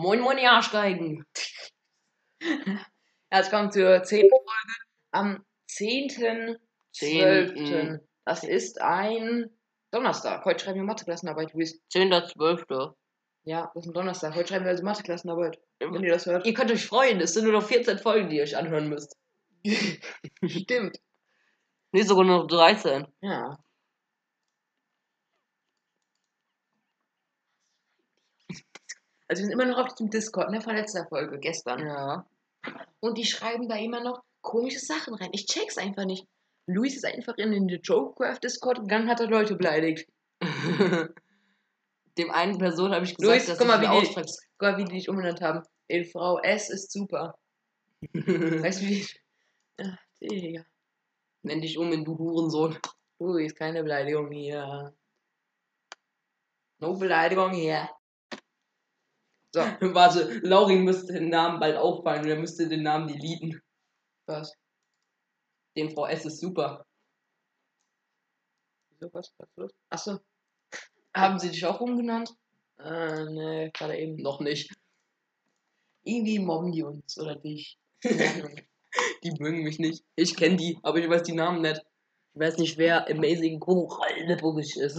Moin, moin, ihr Arschgeigen. Jetzt kommt zur zehnten Folge am 10.12. Zehnten. Das ist ein Donnerstag. Heute schreiben wir Matheklassenarbeit, Luis. 10.12. Ja, das ist ein Donnerstag. Heute schreiben wir also Matheklassenarbeit. Wenn ihr das hört. Ihr könnt euch freuen, es sind nur noch 14 Folgen, die ihr euch anhören müsst. Stimmt. Nee, sogar nur noch 13. Ja. Also wir sind immer noch auf dem Discord, ne, von letzter Folge, gestern. Ja. Und die schreiben da immer noch komische Sachen rein. Ich check's einfach nicht. Luis ist einfach in den Jokecraft Discord gegangen, hat er Leute beleidigt. Dem einen Person habe ich gesagt, Luis, dass guck mal, ich wie die, guck mal, wie die dich umbenannt haben. In Frau S ist super. Weißt du wie? Ach, Digga. Nenn dich um in du Hurensohn. Luis, keine Beleidigung hier. No Beleidigung hier. So, Warte, Laurin müsste den Namen bald auffallen und er müsste den Namen deleten. was? Dem Frau S ist super. Wieso, was? Was los? Achso. Haben sie dich auch umgenannt? Äh, ne, gerade eben. Noch nicht. Irgendwie mobben die uns oder dich. Die mögen mich nicht. Ich kenne die, aber ich weiß die Namen nicht. Ich weiß nicht, wer Amazing Korallenburgisch ist.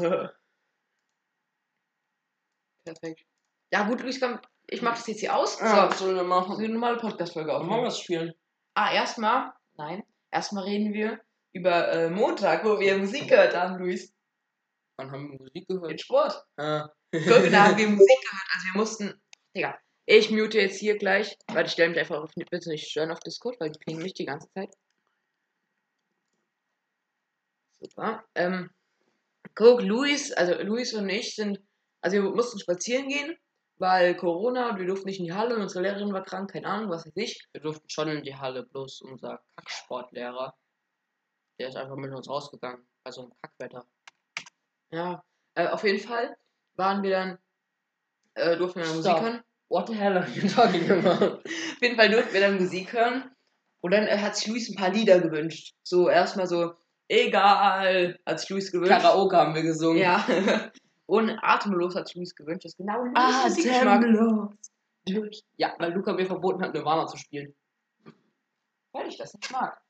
Perfekt. Ja, gut, Luis, ich mach das jetzt hier aus. Ah, so, so machen? eine normale Podcast-Folge Wollen wir aufnehmen. was spielen? Ah, erstmal, nein, erstmal reden wir über äh, Montag, wo wir Musik gehört haben, Luis. Wann haben wir Musik gehört? Den Sport. Ah. Guck, da haben wir Musik gehört. Also wir mussten. Digga, ich mute jetzt hier gleich. Warte, ich stelle mich einfach auf, bitte nicht stören auf Discord, weil die pingen mich die ganze Zeit. Super. Ähm, guck, Luis, also Luis und ich sind. Also wir mussten spazieren gehen, weil Corona wir durften nicht in die Halle und unsere Lehrerin war krank, keine Ahnung, was weiß ich. Wir durften schon in die Halle, bloß unser Kacksportlehrer, der ist einfach mit uns rausgegangen. Also im Kackwetter. Ja. Äh, auf jeden Fall waren wir dann. Äh, durften wir dann Musik hören. What the hell are you talking about? Auf jeden Fall durften wir dann Musik hören. Und dann äh, hat sich Luis ein paar Lieder gewünscht. So erstmal so, egal, hat sich Luis gewünscht. Karaoke haben wir gesungen. Ja. Und atemlos hat Luis gewünscht. Das ist genau Luis Musikgeschmack. Atemlos. Ja, weil Luca mir verboten hat, Nirvana zu spielen. Weil ich das nicht mag.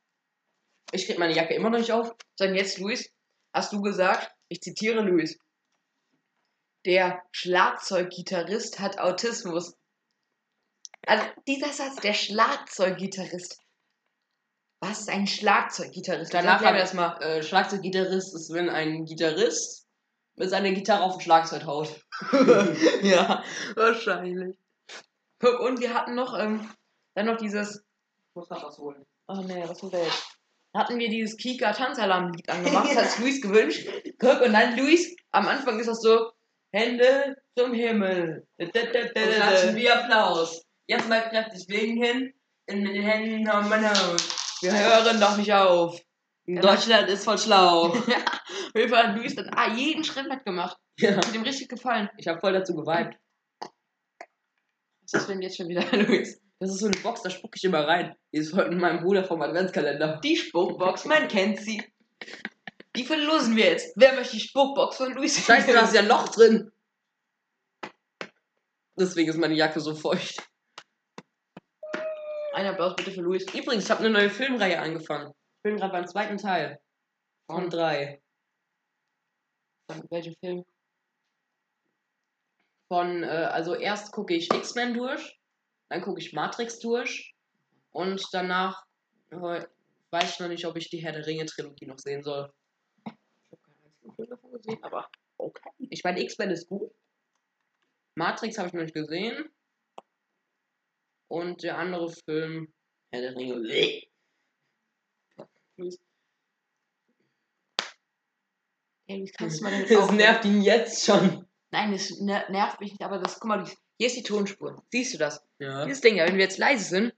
Ich krieg meine Jacke immer noch nicht auf. So, und jetzt, Luis, hast du gesagt, ich zitiere Luis. Der Schlagzeuggitarrist hat Autismus. Also, dieser Satz, der Schlagzeuggitarrist. Was ist ein Schlagzeuggitarrist? Danach haben wir das mal. Äh, Schlagzeuggitarrist ist, wenn ein Gitarrist mit seiner Gitarre auf ein Schlagzeug haut. ja, wahrscheinlich. Guck, und wir hatten noch, ähm, dann noch dieses, Ich muss noch was holen. oh nee, was war das jetzt? Hatten wir dieses Kika Tanzalarm-Lied angemacht, das hat Luis gewünscht. Guck, und dann Luis, am Anfang ist das so, Hände zum Himmel. Und klatschen wie Applaus. Jetzt mal kräftig winken und mit den Händen auf mein Haus. Wir hören doch nicht auf. Deutschland ist voll schlau. Jeden Fall hat Luis dann ah, jeden Schritt mitgemacht. ja. Hat ihm richtig gefallen. Ich habe voll dazu geweibt. Was ist denn jetzt schon wieder, Luis? Das ist so eine Box, da spucke ich immer rein. Die ist von meinem Bruder vom Adventskalender. Die Spuckbox, man kennt sie. Die verlosen wir jetzt. Wer möchte die Spuckbox von Luis? Scheiße, da ist ja ein Loch drin. Deswegen ist meine Jacke so feucht. Ein Applaus bitte für Luis. Übrigens, ich habe eine neue Filmreihe angefangen. Ich bin gerade beim zweiten Teil. Von drei. Von welchem Film? Von, äh, also erst gucke ich X-Men durch, dann gucke ich Matrix durch und danach äh, weiß ich noch nicht, ob ich die Herr der Ringe-Trilogie noch sehen soll. Ich habe keinen einzigen Film davon gesehen, aber Okay. Ich meine, X-Men ist gut. Matrix habe ich noch nicht gesehen. Und der andere Film, Herr der Ringe. Luis. Hey, Luis, kannst du mal damit Das nervt ihn jetzt schon. Nein, das ner nervt mich nicht, aber das, guck mal, Luis, hier ist die Tonspur. Siehst du das? Ja. Dieses Ding, ja, wenn wir jetzt leise sind.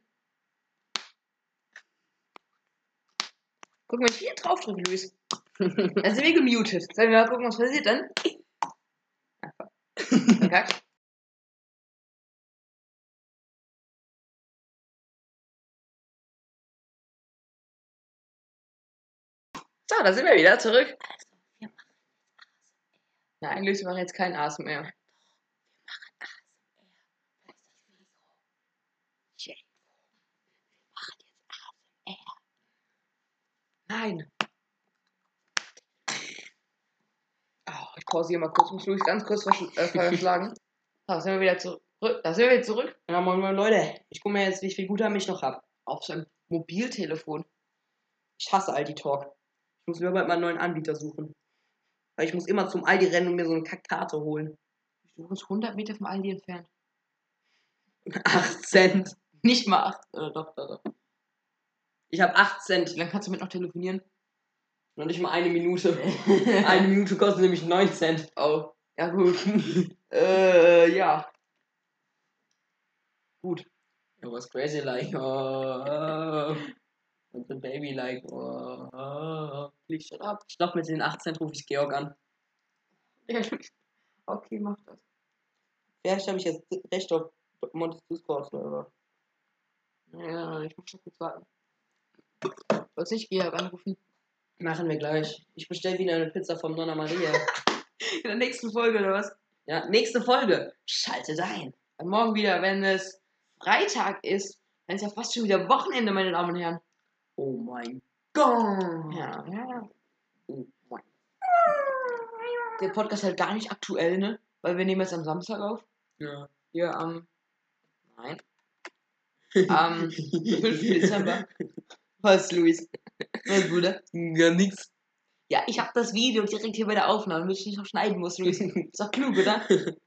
Guck mal, ich hier drauf drücke, Luis. Dann sind wir gemutet. Sollen wir mal gucken, was passiert dann? Einfach. Verkackt. Da sind wir wieder zurück. Also, wir Nein, Luis, wir machen jetzt keinen ASMR. Wir machen Asen mehr. Was ist das Wir machen jetzt ASMR. Nein. Oh, ich pause hier mal kurz, muss Luis ganz kurz äh, verschlagen. da sind wir wieder zurück. Da sind wir wieder zurück. Ja, moin, moin, Leute. Ich gucke mir jetzt, wie viel guter mich noch hab. Auf seinem Mobiltelefon. Ich hasse Aldi Talk. Ich muss mir bald mal einen neuen Anbieter suchen. Weil ich muss immer zum Aldi rennen und mir so eine Kackkarte holen. Du bist 100 Meter vom Aldi entfernt. 8 Cent. Nicht mal 8. Äh, doch, doch, doch. Ich habe 8 Wie Cent. lange kannst du mit noch telefonieren? Noch nicht mal eine Minute. Eine Minute kostet nämlich 9 Cent. Oh, ja gut. äh, ja. Gut. It was crazy like, oh, oh. Baby like, oh, oh. Ich glaube, mit den 8 Cent rufe ich Georg an. Ja, okay, mach das. Vielleicht habe ich jetzt recht auf Montes Discord oder Ja, ich muss schon kurz warten. Sollst nicht Georg anrufen? Machen wir gleich. Ich bestelle wieder eine Pizza vom Donna Maria. In der nächsten Folge, oder was? Ja, nächste Folge. Schaltet ein. Dann morgen wieder, wenn es Freitag ist, dann ist ja fast schon wieder Wochenende, meine Damen und Herren. Oh mein Gott. Ja, ja. Oh mein Der Podcast ist halt gar nicht aktuell, ne? Weil wir nehmen jetzt am Samstag auf. ja. Hier am. Nein. Am 5. Dezember. Was, Luis? Was, Bruder? Gar nichts. Ja, ich habe das Video direkt hier bei der Aufnahme, damit ich nicht noch schneiden muss, Luis. Ist doch klug, oder? Guck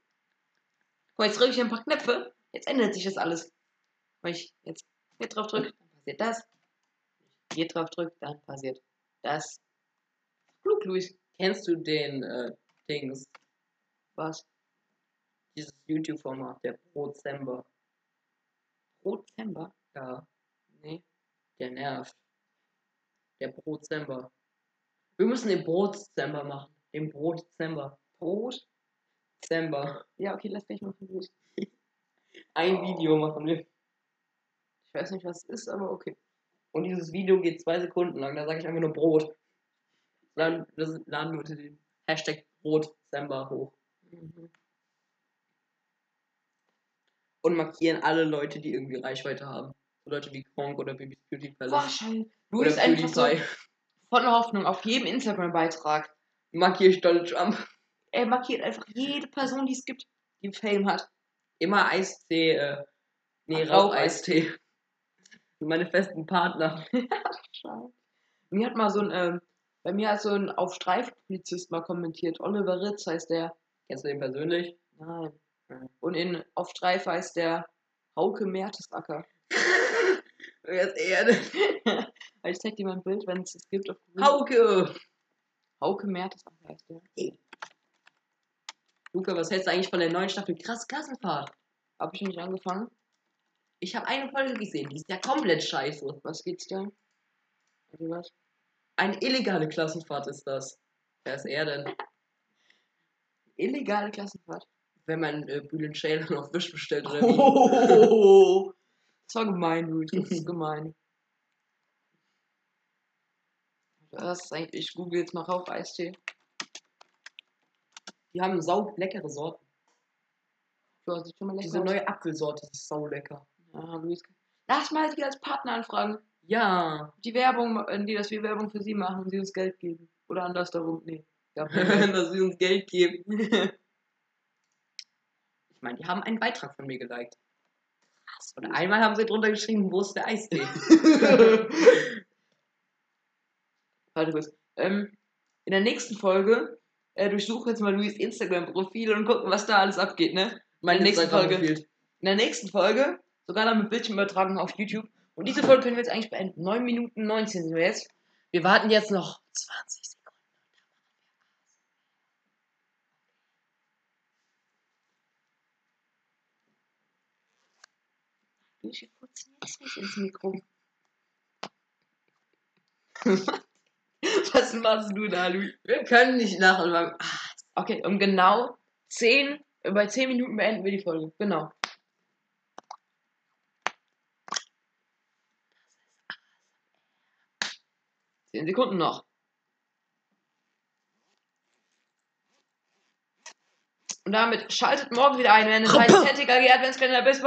mal, jetzt drücke ich ein paar Knöpfe. Jetzt ändert sich das alles. Wenn ich jetzt hier drauf drücke, dann passiert das. Hier drauf drücke, dann passiert das. Klug, Luis. Kennst du den äh, Dings, Was? dieses YouTube-Format, der Prozember? Prozember? Ja, Nee. der nervt. Der Prozember. Wir müssen den Brotzember machen. Den Brotzember. Brot? Zember. Ja, okay, lass mich machen. Ein Video machen wir. Ich weiß nicht, was es ist, aber okay. Und dieses Video geht zwei Sekunden lang. Da sage ich einfach nur Brot. Dann laden wir unter den Hashtag Brotzember hoch. Mhm. Und markieren alle Leute, die irgendwie Reichweite haben. So Leute wie Kronk oder Bibis Beauty. Wahrscheinlich. Du bist einfach so voller Hoffnung auf jedem Instagram-Beitrag. Markiere ich Donald Trump. Er markiert einfach jede Person, die es gibt, die Fame hat. Immer Eistee, äh, nee, Raucheistee. Meine festen Partner. Scheiße. Mir hat mal so ein, ähm, bei mir hat so ein auf Streifpolizist mal kommentiert. Oliver Ritz heißt der. Kennst du den persönlich? Nein. Und in auf Streif heißt der Hauke Mertesacker. Wer ist er denn? ich zeig dir mal ein Bild, wenn es es gibt. Auf Google. Hauke! Hauke Mertesacker heißt der. Luca, was hältst du eigentlich von der neuen Staffel Krass Klassenfahrt? Hab ich nicht angefangen. Ich habe eine Folge gesehen, die ist ja komplett scheiße. Was geht's da? Also was? Eine illegale Klassenfahrt ist das. Wer ist er denn? Illegale Klassenfahrt. Wenn man äh, Bühlen Schäler auf Wisch bestellt oder? Oh, das war gemein, Luis. Das ist gemein. Was ist eigentlich? Ich google jetzt mal Raucheistee. Die haben sau leckere Sorten. Ja, sieht schon mal lecker Diese aus. neue Apfelsorte ist sau lecker. Ja, Luis. Lass mal die als Partner anfragen. Ja. Die Werbung, äh, die, dass wir Werbung für sie machen und sie uns Geld geben. Oder andersdarum. Nee. Ja, Dass sie uns Geld geben. Ich meine, die haben einen Beitrag von mir geliked. Krass. Und einmal haben sie drunter geschrieben, wo ist der Eistee? Warte kurz. Ähm, in der nächsten Folge äh, durchsuche jetzt mal Luis Instagram-Profil und gucken, was da alles abgeht, ne? Meine nächste. Folge. In der nächsten Folge, sogar dann mit Bildschirmübertragung auf YouTube. Und diese Folge können wir jetzt eigentlich beenden. 9 Minuten 19 sind wir jetzt. Wir warten jetzt noch 20 Sekunden. Wir putzen jetzt nicht ins Mikro. was machst du da, Luis? Wir können nicht lachen. Ah, Okay, um genau 10, äh, bei 10 Minuten beenden wir die Folge. Genau. Zehn Sekunden noch. Und damit schaltet morgen wieder ein, wenn es heißt ZTKG Adventskalender. Bis bald.